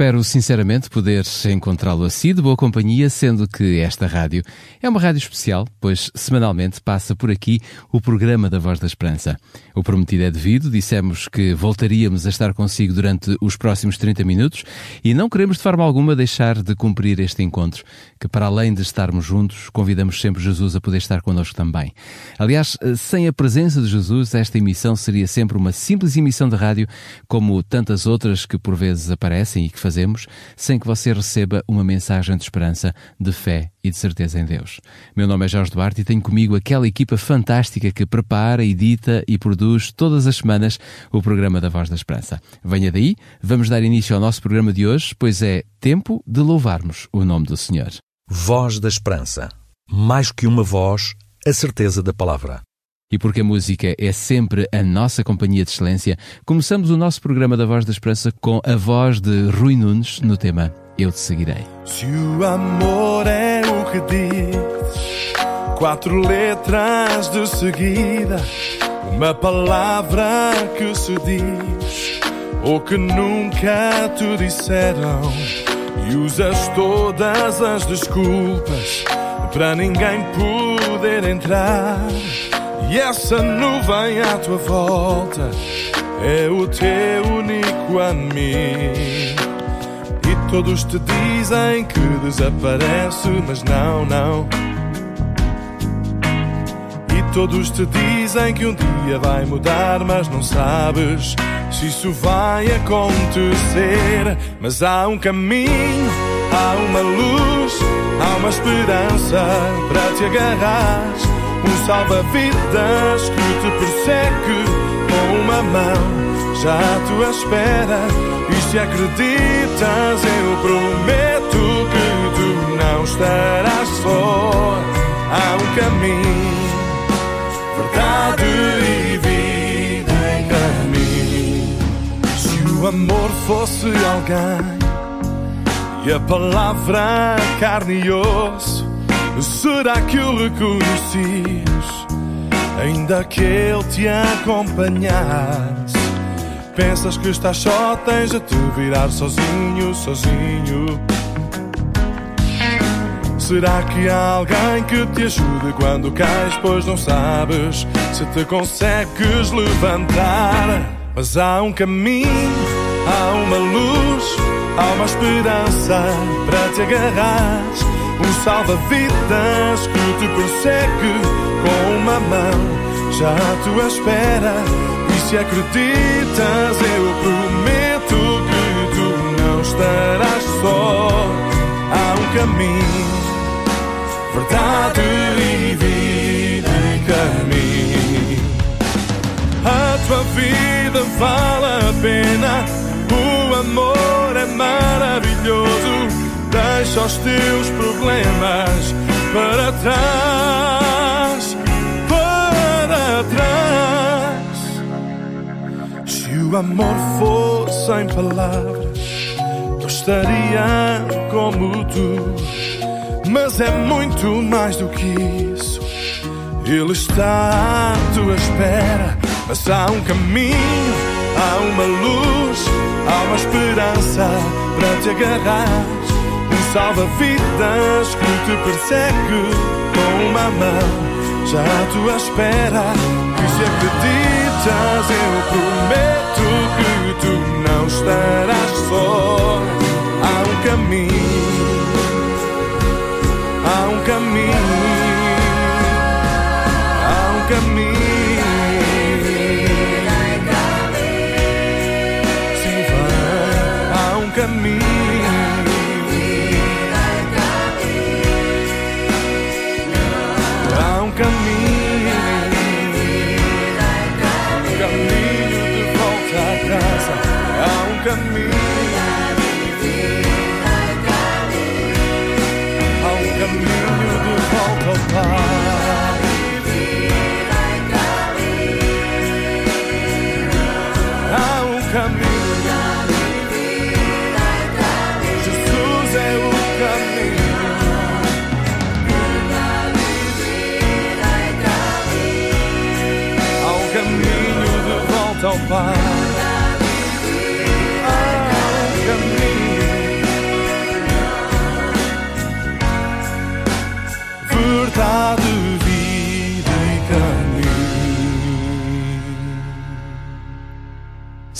Espero sinceramente poder encontrá-lo assim de boa companhia, sendo que esta rádio é uma rádio especial, pois semanalmente passa por aqui o programa da Voz da Esperança. O prometido é devido, dissemos que voltaríamos a estar consigo durante os próximos 30 minutos e não queremos de forma alguma deixar de cumprir este encontro, que para além de estarmos juntos, convidamos sempre Jesus a poder estar connosco também. Aliás, sem a presença de Jesus, esta emissão seria sempre uma simples emissão de rádio, como tantas outras que por vezes aparecem e que fazemos sem que você receba uma mensagem de esperança, de fé e de certeza em Deus. Meu nome é Jorge Duarte e tenho comigo aquela equipa fantástica que prepara, edita e produz todas as semanas o programa da Voz da Esperança. Venha daí, vamos dar início ao nosso programa de hoje, pois é tempo de louvarmos o nome do Senhor. Voz da Esperança. Mais que uma voz, a certeza da palavra. E porque a música é sempre a nossa companhia de excelência, começamos o nosso programa da Voz da Esperança com a voz de Rui Nunes no tema Eu Te Seguirei. Se o amor é o que diz, quatro letras de seguida, uma palavra que se diz, ou que nunca te disseram, e usas todas as desculpas para ninguém poder entrar. E essa nuvem à tua volta é o teu único amigo. E todos te dizem que desaparece, mas não, não. E todos te dizem que um dia vai mudar, mas não sabes se isso vai acontecer. Mas há um caminho, há uma luz, há uma esperança para te agarrar salva-vidas que te persegue com uma mão já à tua espera. E se acreditas, eu prometo que tu não estarás só. Há um caminho, verdade e vida em caminho. Se o amor fosse alguém e a palavra carne e osso Será que o reconheces? Ainda que ele te acompanhasse. Pensas que estás só, tens a te virar sozinho, sozinho. Será que há alguém que te ajude quando cais, pois não sabes se te consegues levantar? Mas há um caminho, há uma luz, há uma esperança para te agarrar um salva-vidas que te persegue com uma mão já à tua espera. E se acreditas, eu prometo que tu não estarás só. Há um caminho, verdade e vida em caminho. A tua vida vale a pena, o amor é maravilhoso Deixa os teus problemas para trás, para trás. Se o amor fosse sem palavras, eu estaria como tu. Mas é muito mais do que isso. Ele está à tua espera, mas há um caminho, há uma luz, há uma esperança para te agarrar salva-vidas que te persegue com uma mão já à tua espera. E se acreditas, eu prometo que tu não estarás só. Há um caminho, há um caminho,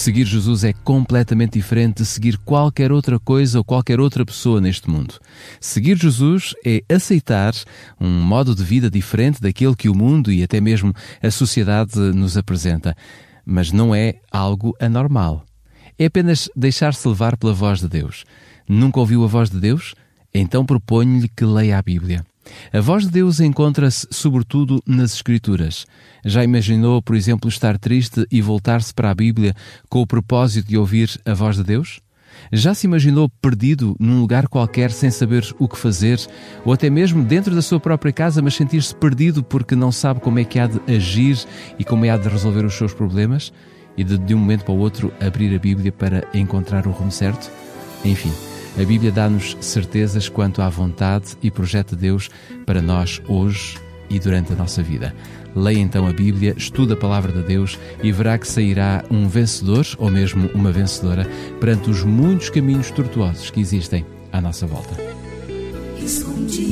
Seguir Jesus é completamente diferente de seguir qualquer outra coisa ou qualquer outra pessoa neste mundo. Seguir Jesus é aceitar um modo de vida diferente daquele que o mundo e até mesmo a sociedade nos apresenta. Mas não é algo anormal. É apenas deixar-se levar pela voz de Deus. Nunca ouviu a voz de Deus? Então proponho-lhe que leia a Bíblia. A voz de Deus encontra-se sobretudo nas Escrituras. Já imaginou, por exemplo, estar triste e voltar-se para a Bíblia com o propósito de ouvir a voz de Deus? Já se imaginou perdido num lugar qualquer sem saber o que fazer, ou até mesmo dentro da sua própria casa, mas sentir-se perdido porque não sabe como é que há de agir e como é que há de resolver os seus problemas? E de, de um momento para o outro abrir a Bíblia para encontrar o rumo certo? Enfim, a Bíblia dá-nos certezas quanto à vontade e projeto de Deus para nós hoje e durante a nossa vida. Leia então a Bíblia, estuda a palavra de Deus e verá que sairá um vencedor ou mesmo uma vencedora perante os muitos caminhos tortuosos que existem à nossa volta. Escondi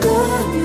Vem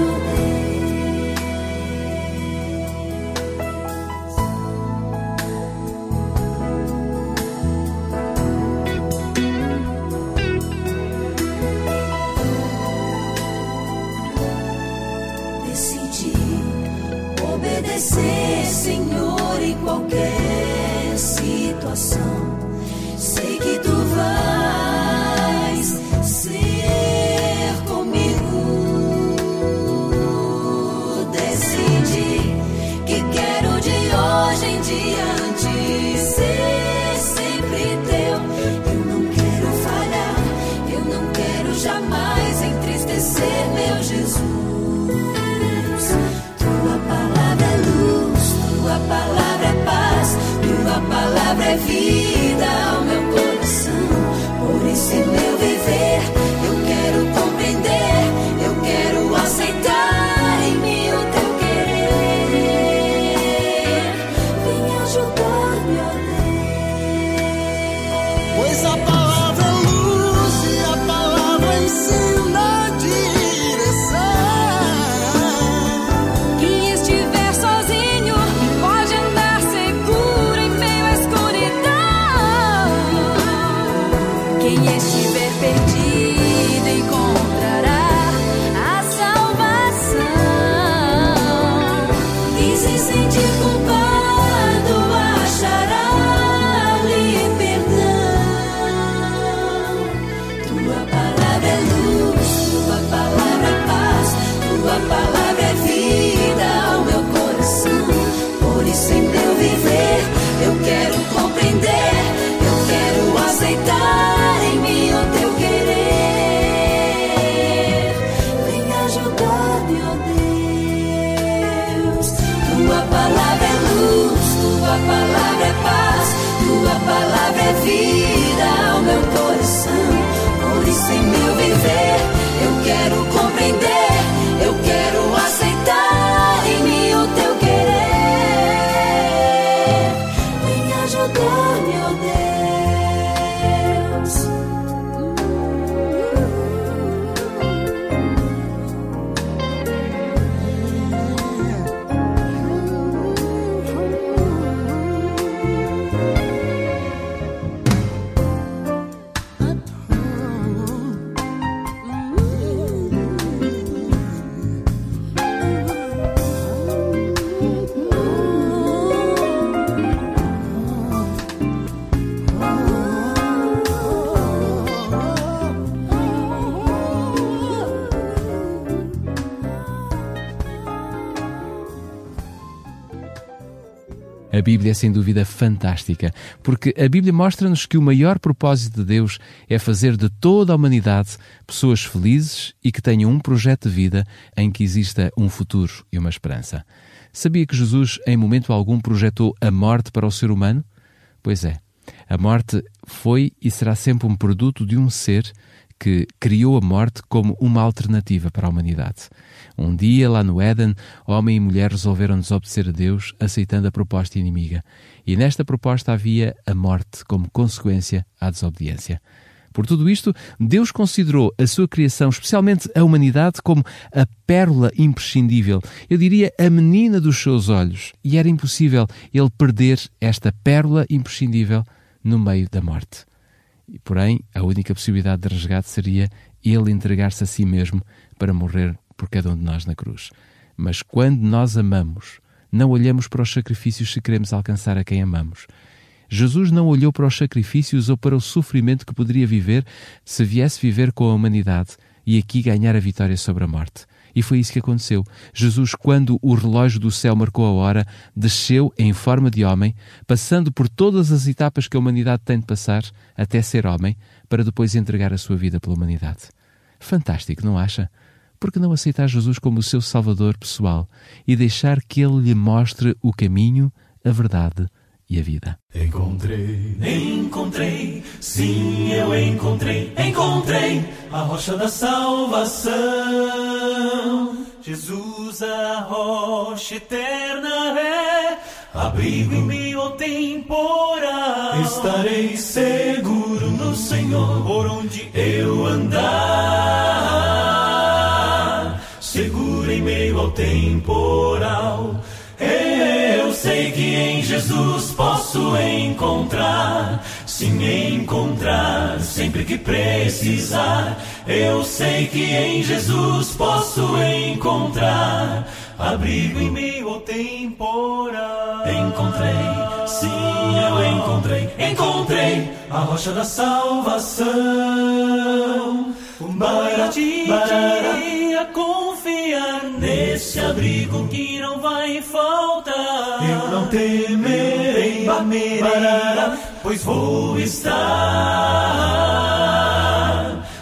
eu quero compreender, eu quero aceitar em mim o teu querer. Vem ajudar-me, ó Deus. Tua palavra é luz, tua palavra é paz, tua palavra é vida ao meu coração. Por isso, em meu viver, eu quero compreender, Bíblia é sem dúvida fantástica, porque a Bíblia mostra-nos que o maior propósito de Deus é fazer de toda a humanidade pessoas felizes e que tenham um projeto de vida em que exista um futuro e uma esperança. Sabia que Jesus, em momento algum, projetou a morte para o ser humano? Pois é. A morte foi e será sempre um produto de um ser que criou a morte como uma alternativa para a humanidade. Um dia, lá no Éden, homem e mulher resolveram desobedecer a Deus, aceitando a proposta inimiga. E nesta proposta havia a morte como consequência à desobediência. Por tudo isto, Deus considerou a sua criação, especialmente a humanidade, como a pérola imprescindível, eu diria a menina dos seus olhos, e era impossível ele perder esta pérola imprescindível no meio da morte. Porém, a única possibilidade de resgate seria ele entregar-se a si mesmo para morrer por cada um de nós na cruz. Mas quando nós amamos, não olhamos para os sacrifícios se queremos alcançar a quem amamos. Jesus não olhou para os sacrifícios ou para o sofrimento que poderia viver se viesse viver com a humanidade e aqui ganhar a vitória sobre a morte. E foi isso que aconteceu. Jesus, quando o relógio do céu marcou a hora, desceu em forma de homem, passando por todas as etapas que a humanidade tem de passar até ser homem, para depois entregar a sua vida pela humanidade. Fantástico, não acha? Por que não aceitar Jesus como o seu Salvador pessoal e deixar que ele lhe mostre o caminho, a verdade e a vida? Encontrei, encontrei, sim, eu encontrei, encontrei a rocha da salvação. Jesus, a rocha eterna é, abrigo em meio temporal. Estarei seguro no Senhor, por onde eu andar. Meio ao temporal. Eu sei que em Jesus posso encontrar, sim, encontrar sempre que precisar. Eu sei que em Jesus posso encontrar abrigo em meio ao temporal. Encontrei, sim, eu encontrei, encontrei a rocha da salvação. Barati, a confiar nesse abrigo que não vai faltar. Eu não temerei, barara, pois vou estar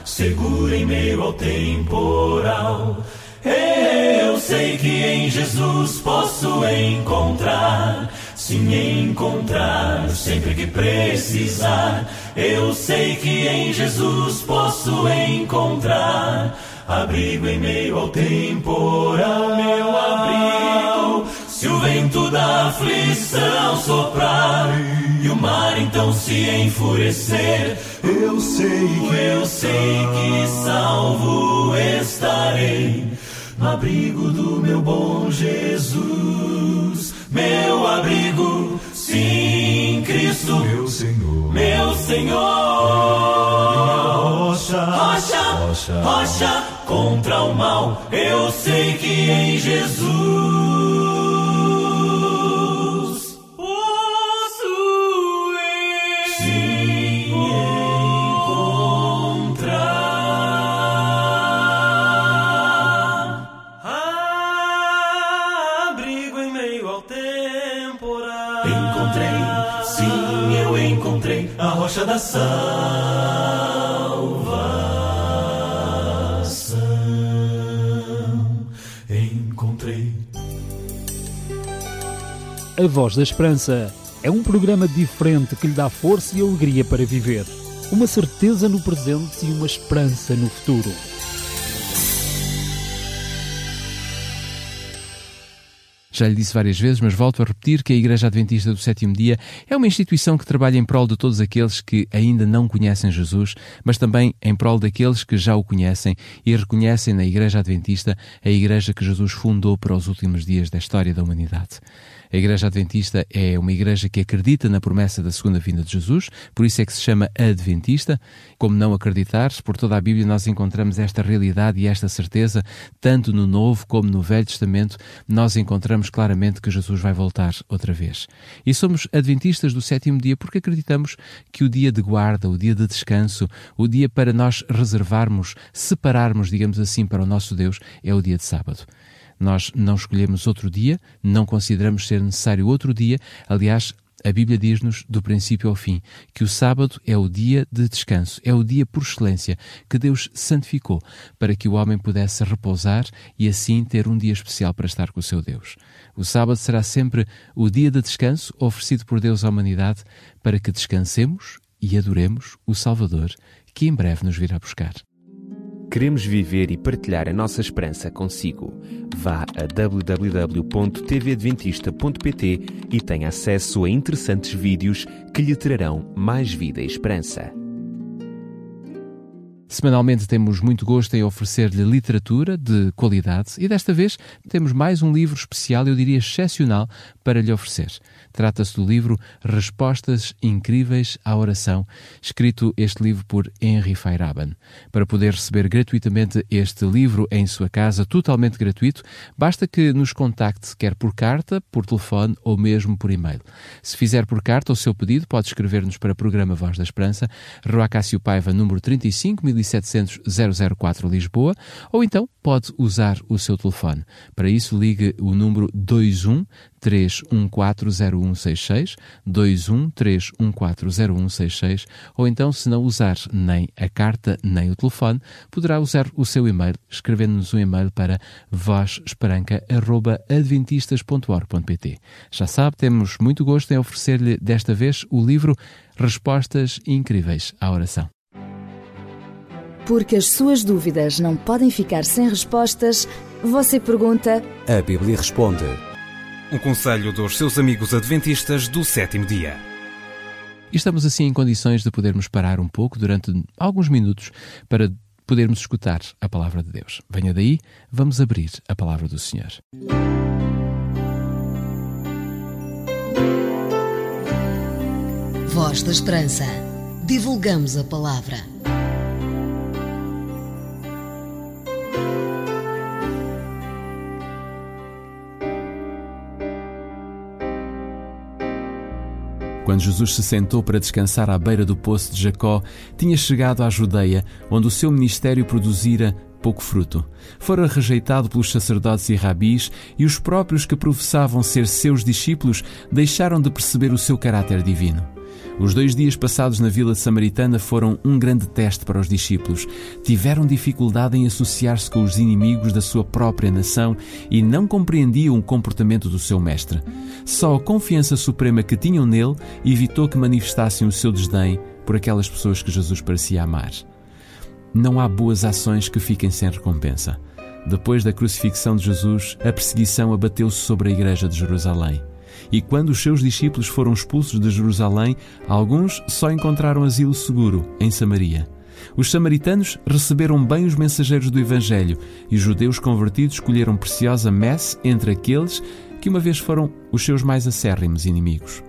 seguro em meio ao temporal. Eu sei que em Jesus posso encontrar, sim, encontrar sempre que precisar. Eu sei que em Jesus posso encontrar abrigo em meio ao temporal, meu abrigo. Se o vento da aflição soprar e o mar então se enfurecer, eu sei, eu sei que salvo estarei no abrigo do meu bom Jesus, meu abrigo, sim, Cristo, meu Senhor, meu Senhor, rocha, rocha, rocha, rocha contra o mal, eu sei que em Jesus posso eu sim encontrar abrigo em meio ao temporal. Encontrei, sim, eu encontrei a rocha da salvação. A Voz da Esperança é um programa diferente que lhe dá força e alegria para viver. Uma certeza no presente e uma esperança no futuro. Já lhe disse várias vezes, mas volto a repetir que a Igreja Adventista do Sétimo Dia é uma instituição que trabalha em prol de todos aqueles que ainda não conhecem Jesus, mas também em prol daqueles que já o conhecem e reconhecem na Igreja Adventista a Igreja que Jesus fundou para os últimos dias da história da humanidade. A Igreja Adventista é uma igreja que acredita na promessa da segunda vinda de Jesus, por isso é que se chama Adventista. Como não acreditar, por toda a Bíblia nós encontramos esta realidade e esta certeza, tanto no Novo como no Velho Testamento, nós encontramos claramente que Jesus vai voltar outra vez. E somos adventistas do sétimo dia porque acreditamos que o dia de guarda, o dia de descanso, o dia para nós reservarmos, separarmos, digamos assim, para o nosso Deus, é o dia de sábado. Nós não escolhemos outro dia, não consideramos ser necessário outro dia. Aliás, a Bíblia diz-nos, do princípio ao fim, que o sábado é o dia de descanso, é o dia por excelência que Deus santificou para que o homem pudesse repousar e assim ter um dia especial para estar com o seu Deus. O sábado será sempre o dia de descanso oferecido por Deus à humanidade para que descansemos e adoremos o Salvador que em breve nos virá buscar. Queremos viver e partilhar a nossa esperança consigo. Vá a www.tvadventista.pt e tenha acesso a interessantes vídeos que lhe trarão mais vida e esperança. Semanalmente temos muito gosto em oferecer-lhe literatura de qualidade e desta vez temos mais um livro especial, eu diria excepcional, para lhe oferecer. Trata-se do livro Respostas Incríveis à Oração, escrito este livro por Henry Feyerabend. Para poder receber gratuitamente este livro em sua casa, totalmente gratuito, basta que nos contacte, quer por carta, por telefone ou mesmo por e-mail. Se fizer por carta o seu pedido, pode escrever-nos para o programa Voz da Esperança, Rua Cássio Paiva, número 35 1700 004 Lisboa, ou então pode usar o seu telefone. Para isso, ligue o número 21 3140166, 213140166, ou então, se não usar nem a carta nem o telefone, poderá usar o seu e-mail, escrevendo-nos um e-mail para vozesperanca.adventistas.org.pt. Já sabe, temos muito gosto em oferecer-lhe desta vez o livro Respostas Incríveis à Oração. Porque as suas dúvidas não podem ficar sem respostas, você pergunta. A Bíblia responde. Um conselho dos seus amigos adventistas do sétimo dia. Estamos assim em condições de podermos parar um pouco durante alguns minutos para podermos escutar a palavra de Deus. Venha daí, vamos abrir a palavra do Senhor. Voz da Esperança. Divulgamos a palavra. Quando Jesus se sentou para descansar à beira do poço de Jacó, tinha chegado à Judeia, onde o seu ministério produzira pouco fruto. Fora rejeitado pelos sacerdotes e rabis, e os próprios que professavam ser seus discípulos deixaram de perceber o seu caráter divino. Os dois dias passados na vila samaritana foram um grande teste para os discípulos. Tiveram dificuldade em associar-se com os inimigos da sua própria nação e não compreendiam o comportamento do seu mestre. Só a confiança suprema que tinham nele evitou que manifestassem o seu desdém por aquelas pessoas que Jesus parecia amar. Não há boas ações que fiquem sem recompensa. Depois da crucifixão de Jesus, a perseguição abateu-se sobre a igreja de Jerusalém. E quando os seus discípulos foram expulsos de Jerusalém, alguns só encontraram asilo seguro em Samaria. Os samaritanos receberam bem os mensageiros do Evangelho e os judeus convertidos escolheram preciosa messe entre aqueles que uma vez foram os seus mais acérrimos inimigos.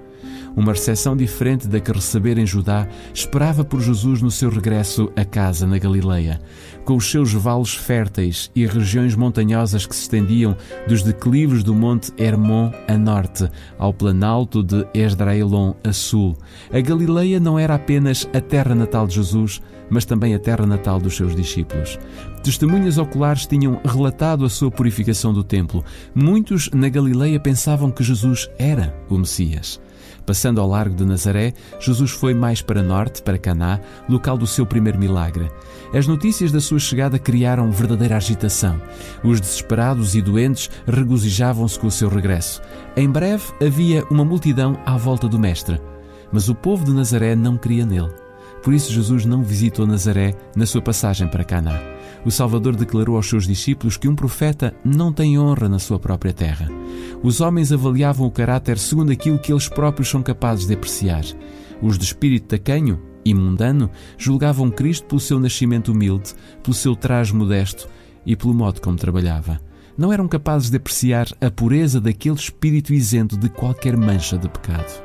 Uma recepção diferente da que recebera em Judá esperava por Jesus no seu regresso a casa na Galileia, com os seus vales férteis e regiões montanhosas que se estendiam dos declives do monte Hermon a norte ao planalto de Esdraelon a sul. A Galileia não era apenas a terra natal de Jesus, mas também a terra natal dos seus discípulos. Testemunhas oculares tinham relatado a sua purificação do templo. Muitos na Galileia pensavam que Jesus era o Messias. Passando ao largo de Nazaré, Jesus foi mais para norte, para Caná, local do seu primeiro milagre. As notícias da sua chegada criaram verdadeira agitação. Os desesperados e doentes regozijavam-se com o seu regresso. Em breve havia uma multidão à volta do Mestre. Mas o povo de Nazaré não cria nele. Por isso Jesus não visitou Nazaré na sua passagem para Caná. O Salvador declarou aos seus discípulos que um profeta não tem honra na sua própria terra. Os homens avaliavam o caráter segundo aquilo que eles próprios são capazes de apreciar. Os de espírito tacanho e mundano julgavam Cristo pelo seu nascimento humilde, pelo seu traje modesto e pelo modo como trabalhava. Não eram capazes de apreciar a pureza daquele espírito isento de qualquer mancha de pecado.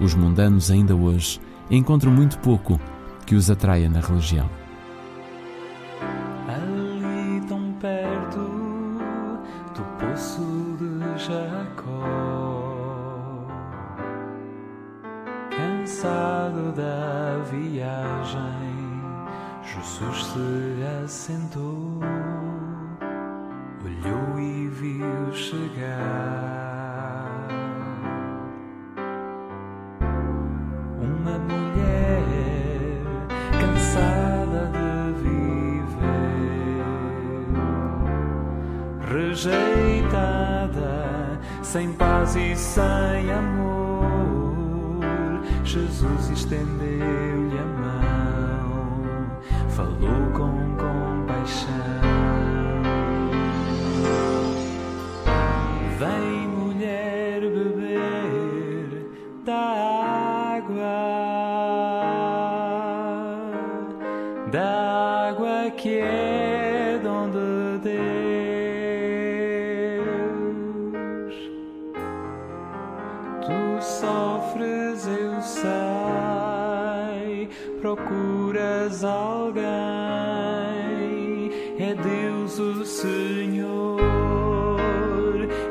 Os mundanos ainda hoje encontram muito pouco que os atraia na religião. Ali tão perto do poço de Jacó, cansado da viagem, Jesus se assentou, olhou e viu chegar uma rejeitada, sem paz e sem amor. Jesus estendeu-lhe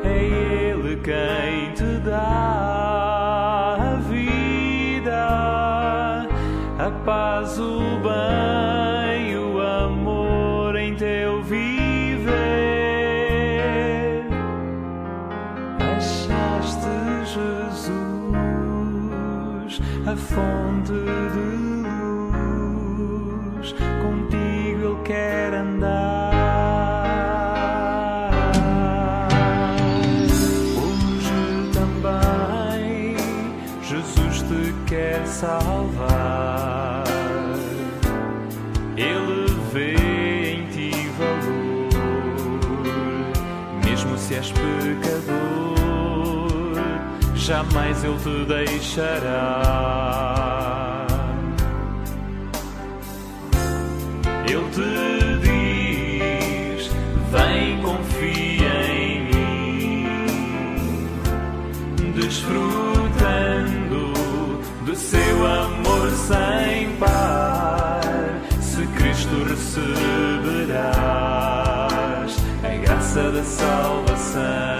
é Ele quem te dá a vida, a paz, jamais Ele te deixará. Ele te diz: Vem, confia em mim, desfrutando do seu amor sem par. Se Cristo receberás a graça da salvação.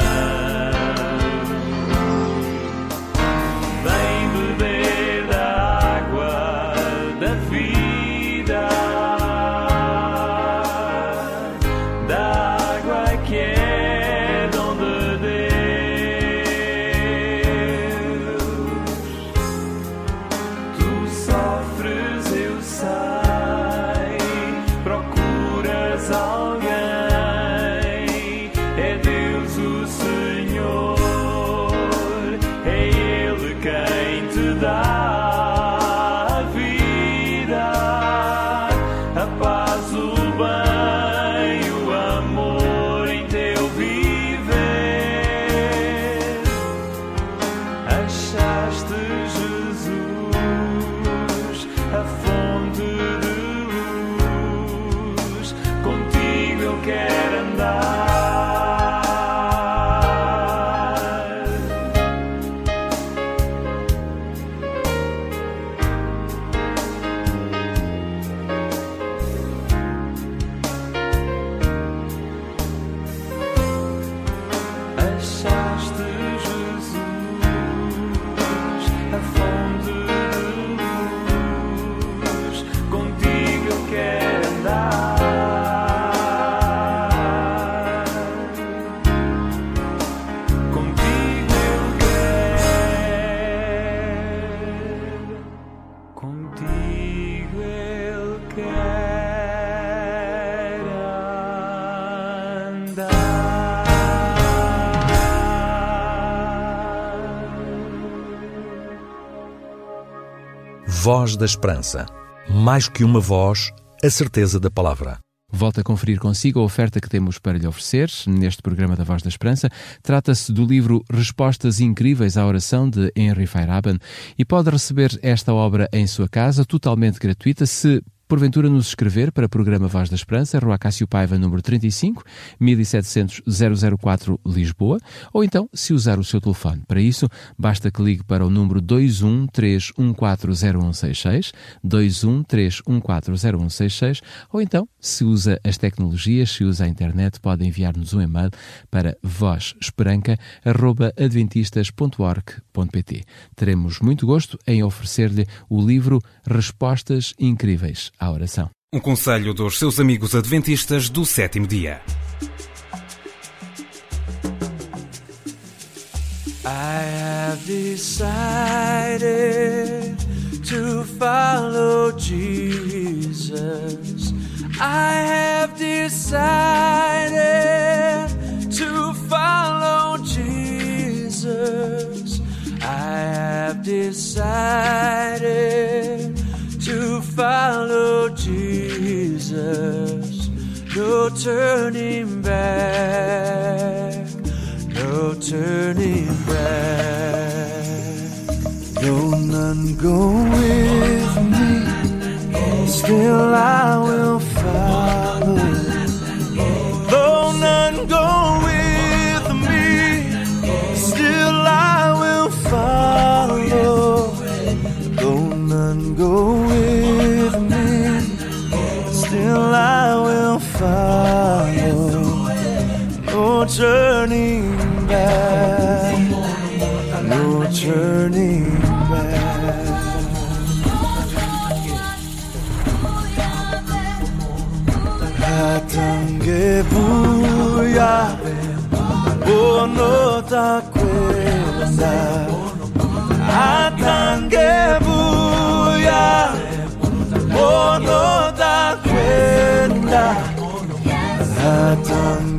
Voz da Esperança. Mais que uma voz, a certeza da palavra. Volto a conferir consigo a oferta que temos para lhe oferecer neste programa da Voz da Esperança. Trata-se do livro Respostas Incríveis à Oração de Henry Feyerabend e pode receber esta obra em sua casa totalmente gratuita se porventura nos escrever para o programa Voz da Esperança, Rua Cássio Paiva, número 35, 1700 004 Lisboa, ou então se usar o seu telefone. Para isso, basta que ligue para o número 213140166, 213140166, ou então, se usa as tecnologias, se usa a internet, pode enviar-nos um e-mail para vozesperanca.adventistas.org.pt. Teremos muito gosto em oferecer-lhe o livro Respostas Incríveis à oração. Um conselho dos seus amigos adventistas do sétimo dia. I have decided to follow Jesus. I have decided to follow Jesus. I have decided. Follow Jesus. No turning back, no turning back. No none go with me, still I will follow.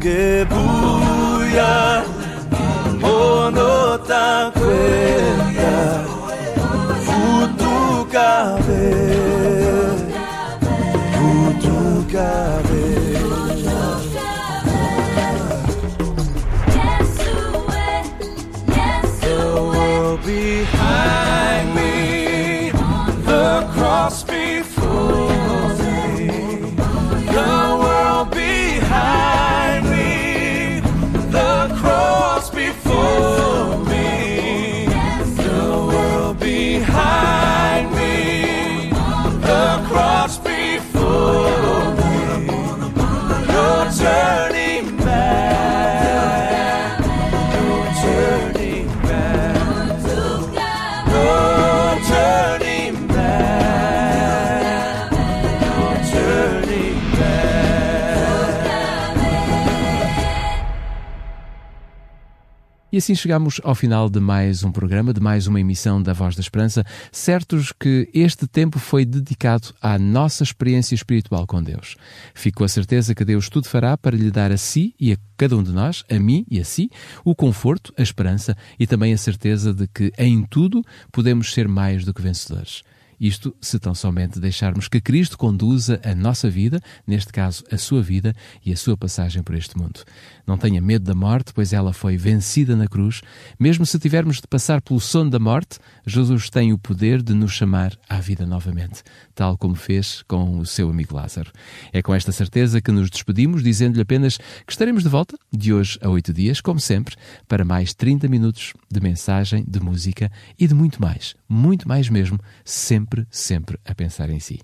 也不 E assim chegamos ao final de mais um programa, de mais uma emissão da Voz da Esperança, certos que este tempo foi dedicado à nossa experiência espiritual com Deus. Fico a certeza que Deus tudo fará para lhe dar a si e a cada um de nós, a mim e a si, o conforto, a esperança e também a certeza de que em tudo podemos ser mais do que vencedores. Isto se tão somente deixarmos que Cristo conduza a nossa vida, neste caso a sua vida e a sua passagem por este mundo. Não tenha medo da morte, pois ela foi vencida na cruz. Mesmo se tivermos de passar pelo sono da morte, Jesus tem o poder de nos chamar à vida novamente, tal como fez com o seu amigo Lázaro. É com esta certeza que nos despedimos, dizendo-lhe apenas que estaremos de volta, de hoje a oito dias, como sempre, para mais 30 minutos de mensagem, de música e de muito mais, muito mais mesmo, sempre, sempre a pensar em si.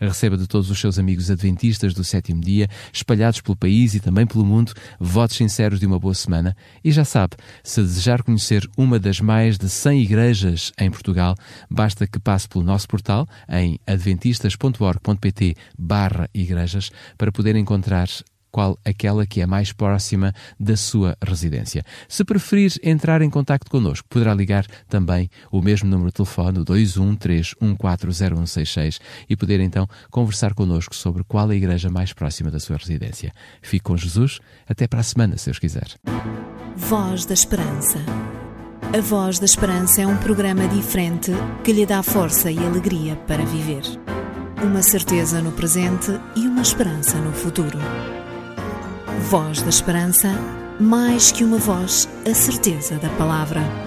Receba de todos os seus amigos adventistas do sétimo dia, espalhados pelo país e também pelo mundo, votos sinceros de uma boa semana. E já sabe, se desejar conhecer uma das mais de 100 igrejas em Portugal, basta que passe pelo nosso portal em adventistas.org.pt barra igrejas para poder encontrar qual aquela que é mais próxima da sua residência. Se preferir entrar em contato connosco, poderá ligar também o mesmo número de telefone, o 213140166, e poder então conversar connosco sobre qual é a igreja mais próxima da sua residência. Fique com Jesus, até para a semana, se Deus quiser. Voz da Esperança. A Voz da Esperança é um programa diferente que lhe dá força e alegria para viver. Uma certeza no presente e uma esperança no futuro. Voz da Esperança, mais que uma voz, a certeza da palavra.